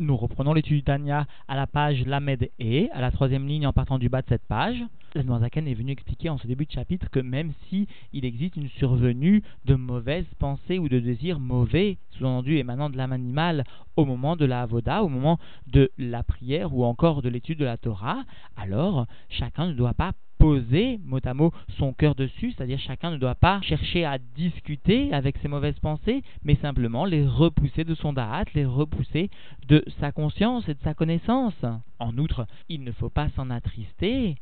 Nous reprenons l'étude d'Anya à la page Lamed E, à la troisième ligne en partant du bas de cette page. La Zaken est venu expliquer en ce début de chapitre que même si il existe une survenue de mauvaises pensées ou de désirs mauvais, sous-entendu émanant de l'âme animale, au moment de la avoda, au moment de la prière ou encore de l'étude de la Torah, alors chacun ne doit pas poser mot à mot son cœur dessus, c'est-à-dire chacun ne doit pas chercher à discuter avec ses mauvaises pensées, mais simplement les repousser de son da'at, les repousser de sa conscience et de sa connaissance. En outre, il ne faut pas s'en attrister,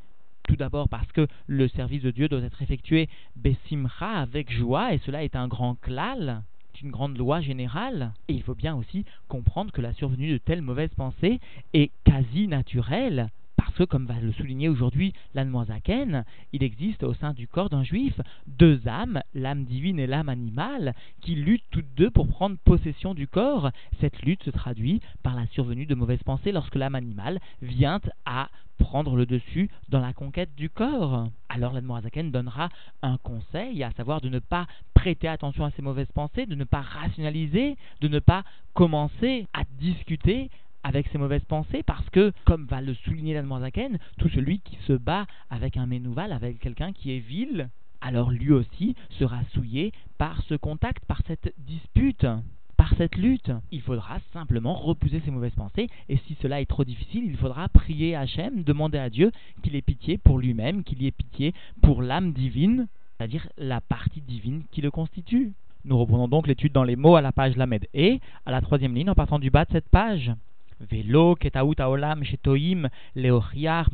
tout d'abord parce que le service de Dieu doit être effectué besimra avec joie, et cela est un grand klal, une grande loi générale. Et il faut bien aussi comprendre que la survenue de telles mauvaises pensées est quasi naturelle parce que, comme va le souligner aujourd'hui l'Anmoisaken, il existe au sein du corps d'un juif deux âmes, l'âme divine et l'âme animale, qui luttent toutes deux pour prendre possession du corps. Cette lutte se traduit par la survenue de mauvaises pensées lorsque l'âme animale vient à prendre le dessus dans la conquête du corps. Alors l'Admorazaken donnera un conseil, à savoir de ne pas prêter attention à ces mauvaises pensées, de ne pas rationaliser, de ne pas commencer à discuter avec ses mauvaises pensées parce que, comme va le souligner l'Admorazaken, tout celui qui se bat avec un Ménouval, avec quelqu'un qui est vil, alors lui aussi sera souillé par ce contact, par cette dispute par cette lutte. Il faudra simplement repousser ses mauvaises pensées, et si cela est trop difficile, il faudra prier Hachem, demander à Dieu qu'il ait pitié pour lui-même, qu'il ait pitié pour l'âme divine, c'est-à-dire la partie divine qui le constitue. Nous reprenons donc l'étude dans les mots à la page Lamed et à la troisième ligne en partant du bas de cette page. Velo ketaut haolam shetoim leochiar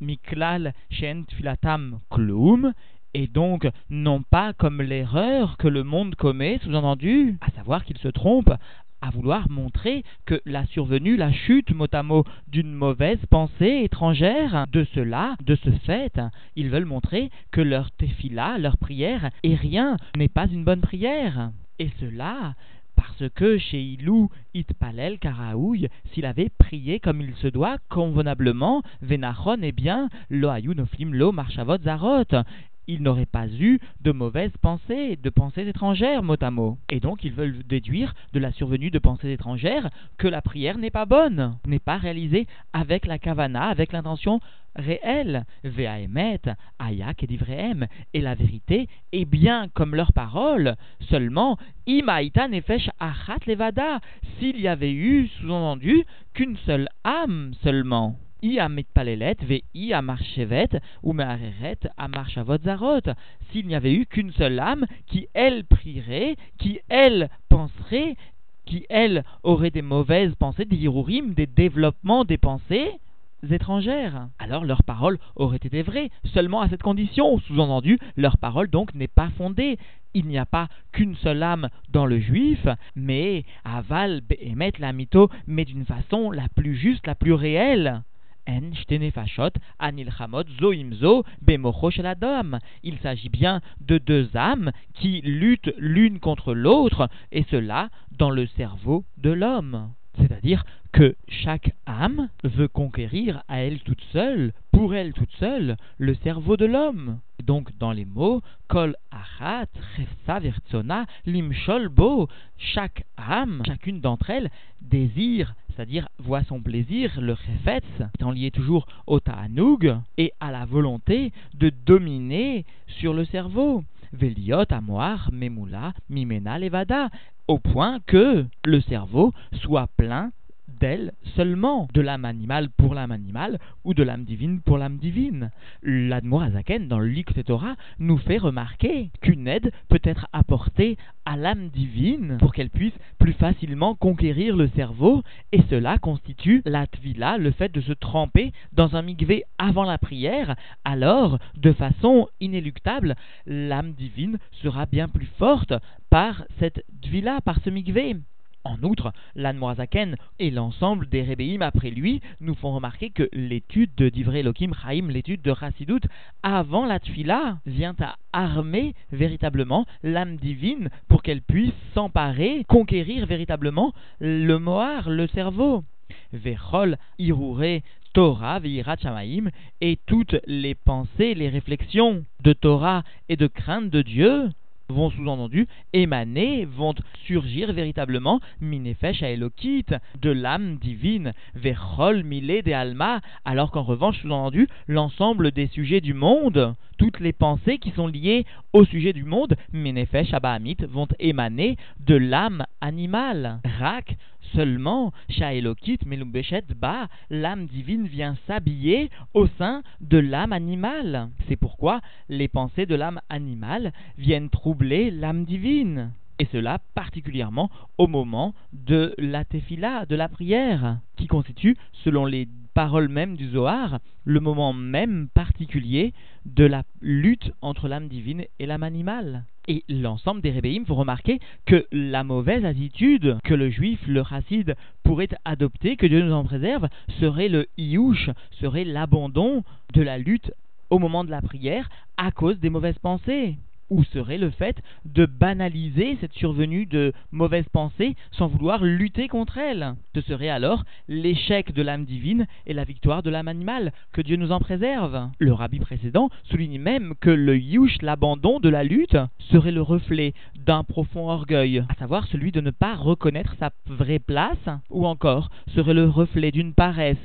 miklal shen filatam klum et donc non pas comme l'erreur que le monde commet, sous-entendu, à savoir qu'il se trompe à vouloir montrer que la survenue, la chute mot à mot d'une mauvaise pensée étrangère, de cela, de ce fait, ils veulent montrer que leur tefila, leur prière, est rien, n'est pas une bonne prière. Et cela, parce que chez Ilou, Itpalel, Karaouille, s'il avait prié comme il se doit, convenablement, Venachon, eh bien, Lo Noflim, Lo Marchavot, Zarot, il n'aurait pas eu de mauvaises pensées, de pensées étrangères, mot à mot. Et donc ils veulent déduire de la survenue de pensées étrangères que la prière n'est pas bonne, n'est pas réalisée avec la kavana, avec l'intention réelle. Ve'aemet, ayak et divrehem. Et la vérité est bien comme leur parole, seulement imaïta nefesh achat levada, s'il y avait eu, sous-entendu, qu'une seule âme seulement i ametpalelet ve i amarchevet ou mehareret zarot. S'il n'y avait eu qu'une seule âme qui, elle, prierait, qui, elle, penserait, qui, elle, aurait des mauvaises pensées, des hirurim, des développements des pensées étrangères. Alors leur parole aurait été vraie, seulement à cette condition. Sous-entendu, leur parole donc n'est pas fondée. Il n'y a pas qu'une seule âme dans le juif, mais aval behemet la mytho, mais d'une façon la plus juste, la plus réelle. Il s'agit bien de deux âmes qui luttent l'une contre l'autre, et cela dans le cerveau de l'homme. C'est-à-dire que chaque âme veut conquérir à elle toute seule, pour elle toute seule, le cerveau de l'homme. Donc dans les mots, kol achat, vertsona, limshol bo, chaque âme, chacune d'entre elles, désire, c'est-à-dire voit son plaisir, le chefetz, étant lié toujours au ta'anoug, et à la volonté de dominer sur le cerveau. Veliot, Amoar, Memula, Mimena, Levada, au point que le cerveau soit plein d'elle seulement, de l'âme animale pour l'âme animale ou de l'âme divine pour l'âme divine. L'Admorazaken, dans le Lik Torah, nous fait remarquer qu'une aide peut être apportée à l'âme divine pour qu'elle puisse plus facilement conquérir le cerveau, et cela constitue la tvila, le fait de se tremper dans un migvé avant la prière, alors, de façon inéluctable, l'âme divine sera bien plus forte par cette tvila, par ce migvé. En outre, l'Anmoazaken et l'ensemble des Rébéim après lui nous font remarquer que l'étude de Divrei Elohim Chaim, l'étude de Chassidut, avant la Tfila, vient à armer véritablement l'âme divine pour qu'elle puisse s'emparer, conquérir véritablement le Moar, le cerveau. Vechol Irure Torah, Veirat Shamaim, et toutes les pensées, les réflexions de Torah et de crainte de Dieu vont sous-entendu émaner, vont surgir véritablement, minefesh à Elokit, de l'âme divine, verchol milé de alma, alors qu'en revanche, sous-entendu, l'ensemble des sujets du monde, toutes les pensées qui sont liées au sujet du monde, minefesh abahamit, vont émaner de l'âme animale. Rak, Seulement, Shaelokit Melumbeshet Ba, l'âme divine vient s'habiller au sein de l'âme animale. C'est pourquoi les pensées de l'âme animale viennent troubler l'âme divine. Et cela particulièrement au moment de la tefila, de la prière, qui constitue, selon les paroles mêmes du Zohar, le moment même particulier de la lutte entre l'âme divine et l'âme animale. Et l'ensemble des rébéim vous remarquer que la mauvaise attitude que le juif, le chassid, pourrait adopter, que Dieu nous en préserve, serait le iouche, serait l'abandon de la lutte au moment de la prière à cause des mauvaises pensées ou serait le fait de banaliser cette survenue de mauvaises pensées sans vouloir lutter contre elles? Ce serait alors l'échec de l'âme divine et la victoire de l'âme animale, que Dieu nous en préserve. Le rabbi précédent souligne même que le yush, l'abandon de la lutte, serait le reflet d'un profond orgueil, à savoir celui de ne pas reconnaître sa vraie place, ou encore serait le reflet d'une paresse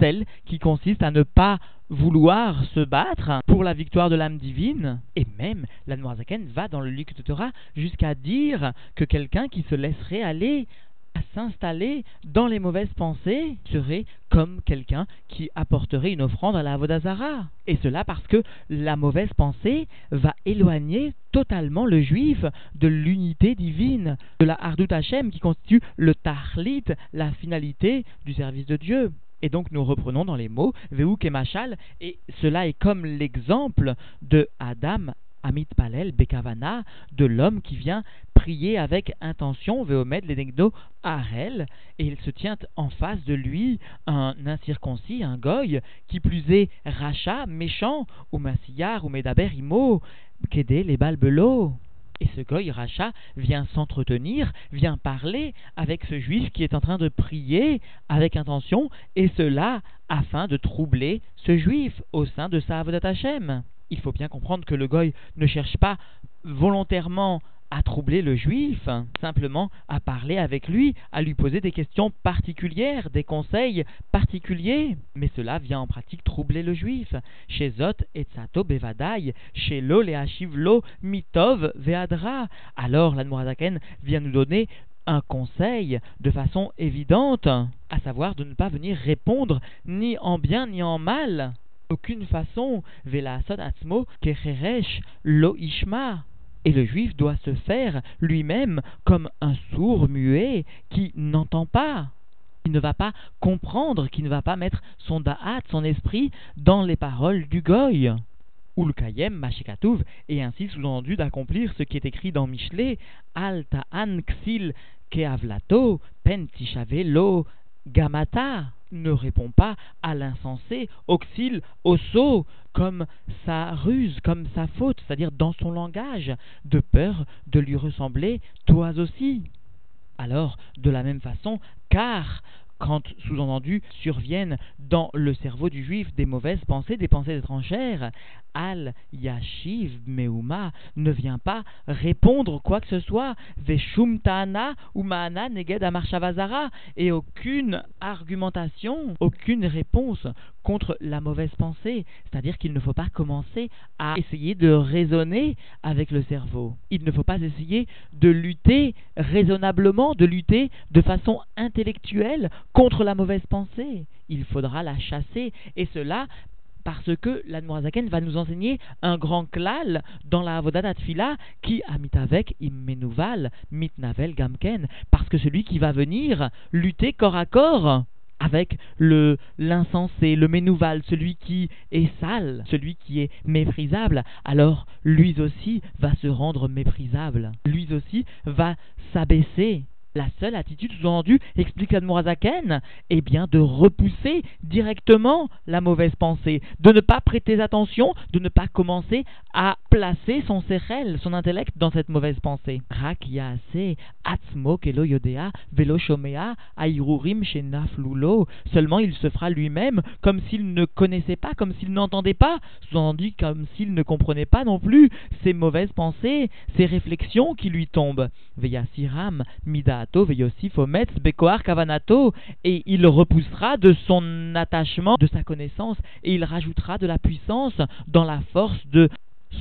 celle qui consiste à ne pas vouloir se battre pour la victoire de l'âme divine. Et même, la Noirzaken va dans le Luc de Torah jusqu'à dire que quelqu'un qui se laisserait aller à s'installer dans les mauvaises pensées serait comme quelqu'un qui apporterait une offrande à la Vodazara. Et cela parce que la mauvaise pensée va éloigner totalement le juif de l'unité divine, de la Hardut Hashem qui constitue le Tahlit, la finalité du service de Dieu. Et donc nous reprenons dans les mots Veuk et Machal, et cela est comme l'exemple de Adam Amit Palel Bekavana, de l'homme qui vient prier avec intention, Veomed Lenegdo Arel, et il se tient en face de lui un incirconcis, un goy, qui plus est rachat, méchant, ou massillard, ou medaber imo, kede les balbelots. Et ce goy Racha vient s'entretenir, vient parler avec ce juif qui est en train de prier avec intention, et cela afin de troubler ce juif au sein de sa Avodat Hashem. Il faut bien comprendre que le goy ne cherche pas volontairement à troubler le juif, simplement à parler avec lui, à lui poser des questions particulières, des conseils particuliers. Mais cela vient en pratique troubler le juif. Chez Zot et Tsato Bevadai, chez Lo Mitov Veadra. Alors l'Admorazaken vient nous donner un conseil de façon évidente, à savoir de ne pas venir répondre ni en bien ni en mal. Aucune façon, Vela Atzmo Kecheresh Lo Ishma. Et le juif doit se faire lui-même comme un sourd muet qui n'entend pas, qui ne va pas comprendre, qui ne va pas mettre son da'at, son esprit, dans les paroles du goy. Ou le kayem, mashikatouv, et ainsi sous-entendu d'accomplir ce qui est écrit dans Michelet, al ta'an ksil keavlato, pen lo gamata ne répond pas à l'insensé, auxil, au sot, comme sa ruse, comme sa faute, c'est-à-dire dans son langage, de peur de lui ressembler, toi aussi. Alors, de la même façon, car quand, sous-entendu, surviennent dans le cerveau du juif des mauvaises pensées, des pensées étrangères, Al Yashiv Meuma ne vient pas répondre quoi que ce soit, Veshum Ta'ana ou Ma'ana Neged et aucune argumentation, aucune réponse contre la mauvaise pensée. C'est-à-dire qu'il ne faut pas commencer à essayer de raisonner avec le cerveau. Il ne faut pas essayer de lutter raisonnablement, de lutter de façon intellectuelle contre la mauvaise pensée. Il faudra la chasser, et cela parce que l'Admorazaken va nous enseigner un grand klal dans la Avodat Tfila qui a mit avec immenuval mitnavel gamken, parce que celui qui va venir lutter corps à corps avec le l'insensé, le ménouval, celui qui est sale, celui qui est méprisable, alors lui aussi va se rendre méprisable. Lui aussi va s'abaisser La seule attitude sous-entendue, explique l'Admorazaken, est bien de repousser directement la mauvaise pensée, de ne pas prêter attention, de ne pas commencer à placer son sérel, son intellect dans cette mauvaise pensée. Rak atzmo kelo yodea velo shomea. Seulement il se fera lui-même comme s'il ne connaissait pas, comme s'il n'entendait pas, sous-entendu comme s'il ne comprenait pas non plus ces mauvaises pensées, ces réflexions qui lui tombent. Veyasiram Kavanato, et il repoussera de son attachement, de sa connaissance, et il rajoutera de la puissance dans la force de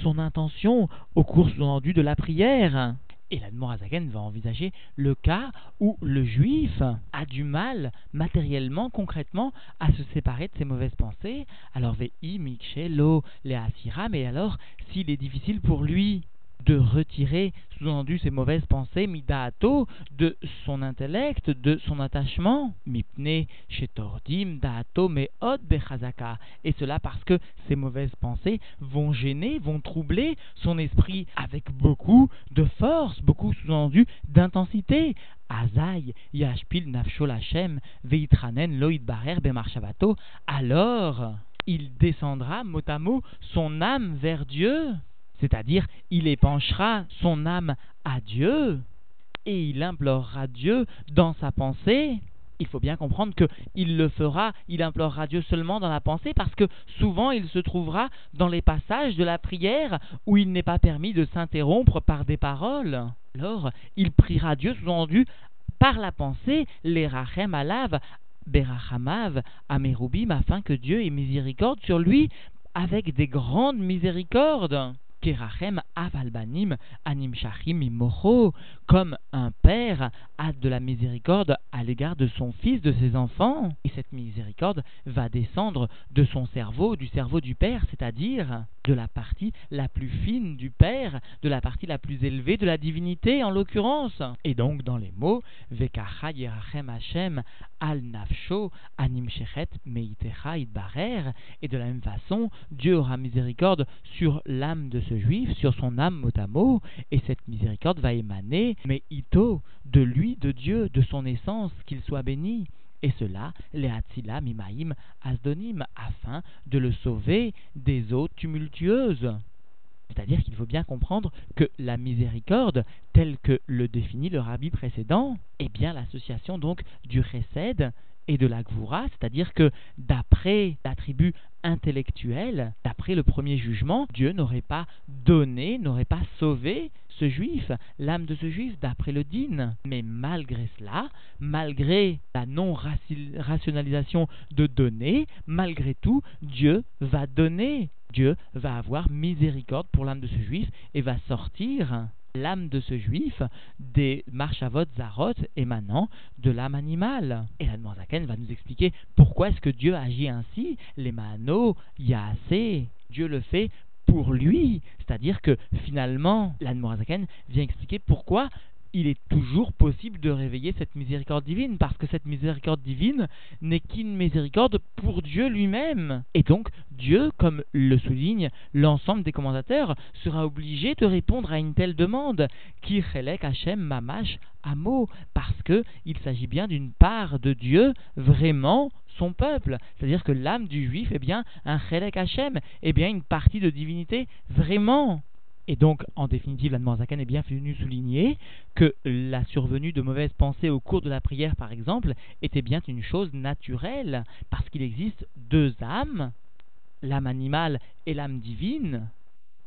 son intention au cours sous-entendu de la prière. Et l'Admorazaken va envisager le cas où le juif a du mal matériellement, concrètement, à se séparer de ses mauvaises pensées. Alors, Vei, Mikshelo, Leasira, mais alors, s'il est difficile pour lui de retirer, sous-entendu, ces mauvaises pensées, midaato, de son intellect, de son attachement, mipne, shetordim, daato, meod, bechazaka. Et cela parce que ces mauvaises pensées vont gêner, vont troubler son esprit avec beaucoup de force, beaucoup, sous-entendu, d'intensité. Azaï, Yashpil, Nafshol Hashem, Veitranen, Loïd Barer, Bemarshavato. Alors, il descendra mot à mot son âme vers Dieu c'est-à-dire, il épanchera son âme à Dieu et il implorera Dieu dans sa pensée. Il faut bien comprendre qu'il le fera, il implorera Dieu seulement dans la pensée parce que souvent il se trouvera dans les passages de la prière où il n'est pas permis de s'interrompre par des paroles. Alors, il priera Dieu sous-entendu par la pensée, les rachem alav, berachamav, amerubim, afin que Dieu ait miséricorde sur lui avec des grandes miséricordes. Kerachem avalbanim anim shachim comme un père a de la miséricorde à l'égard de son fils, de ses enfants. Et cette miséricorde va descendre de son cerveau, du cerveau du père, c'est-à-dire de la partie la plus fine du père, de la partie la plus élevée de la divinité en l'occurrence. Et donc dans les mots, Vekacha yerachem Hashem al nafsho anim shechet idbarer, et de la même façon, Dieu aura miséricorde sur l'âme de ce juif sur son âme mot à et cette miséricorde va émaner, mais ito, de lui, de Dieu, de son essence, qu'il soit béni. Et cela, les Hatzila Mimaim Asdonim, afin de le sauver des eaux tumultueuses. C'est-à-dire qu'il faut bien comprendre que la miséricorde, telle que le définit le rabbi précédent, est bien l'association donc du Chesed et de la Gvura, c'est-à-dire que d'après l'attribut intellectuel, d'après le premier jugement, Dieu n'aurait pas donné, n'aurait pas sauvé ce juif, l'âme de ce juif, d'après le din. Mais malgré cela, malgré la non-rationalisation de donner, malgré tout, Dieu va donner. Dieu va avoir miséricorde pour l'âme de ce juif et va sortir l'âme de ce juif des marchavot zarot émanant de l'âme animale. Et la Zaken va nous expliquer pourquoi est-ce que Dieu agit ainsi. Les mano, assez Dieu le fait pour lui. C'est-à-dire que finalement, la Zaken vient expliquer pourquoi il est toujours possible de réveiller cette miséricorde divine, parce que cette miséricorde divine n'est qu'une miséricorde pour Dieu lui-même. Et donc, Dieu, comme le souligne l'ensemble des commentateurs, sera obligé de répondre à une telle demande, qui Hashem mamash amo, parce que il s'agit bien d'une part de Dieu vraiment son peuple. C'est-à-dire que l'âme du juif est bien un chelek Hashem, est bien une partie de divinité vraiment. Et donc, en définitive, la Zakan est bien venu souligner que la survenue de mauvaises pensées au cours de la prière, par exemple, était bien une chose naturelle, parce qu'il existe deux âmes, l'âme animale et l'âme divine,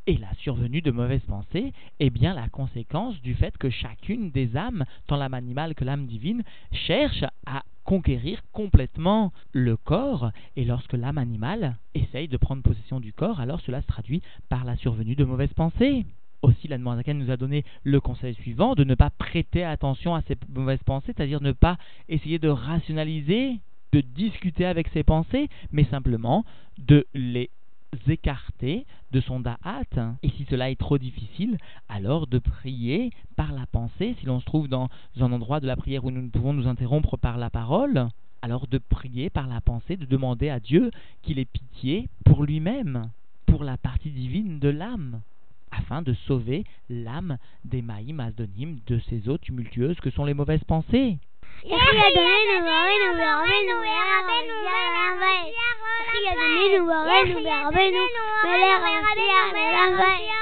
et la survenue de mauvaises pensées est bien la conséquence du fait que chacune des âmes, tant l'âme animale que l'âme divine, cherche à conquérir complètement le corps, et lorsque l'âme animale essaye de prendre possession du corps, alors cela se traduit par la survenue de mauvaises pensées. Aussi, la laquelle nous a donné le conseil suivant de ne pas prêter attention à ces mauvaises pensées, c'est-à-dire ne pas essayer de rationaliser, de discuter avec ces pensées, mais simplement de les écarter de son da'at. Et si cela est trop difficile, alors de prier par la pensée, si l'on se trouve dans un endroit de la prière où nous ne pouvons nous interrompre par la parole, alors de prier par la pensée, de demander à Dieu qu'il ait pitié pour lui-même, pour la partie divine de l'âme afin de sauver l'âme des Maïm Asdonim de ces eaux tumultueuses que sont les mauvaises pensées. nous, nous, nous, nous, nous, nous, nous, nous, nous, nous, nous, nous,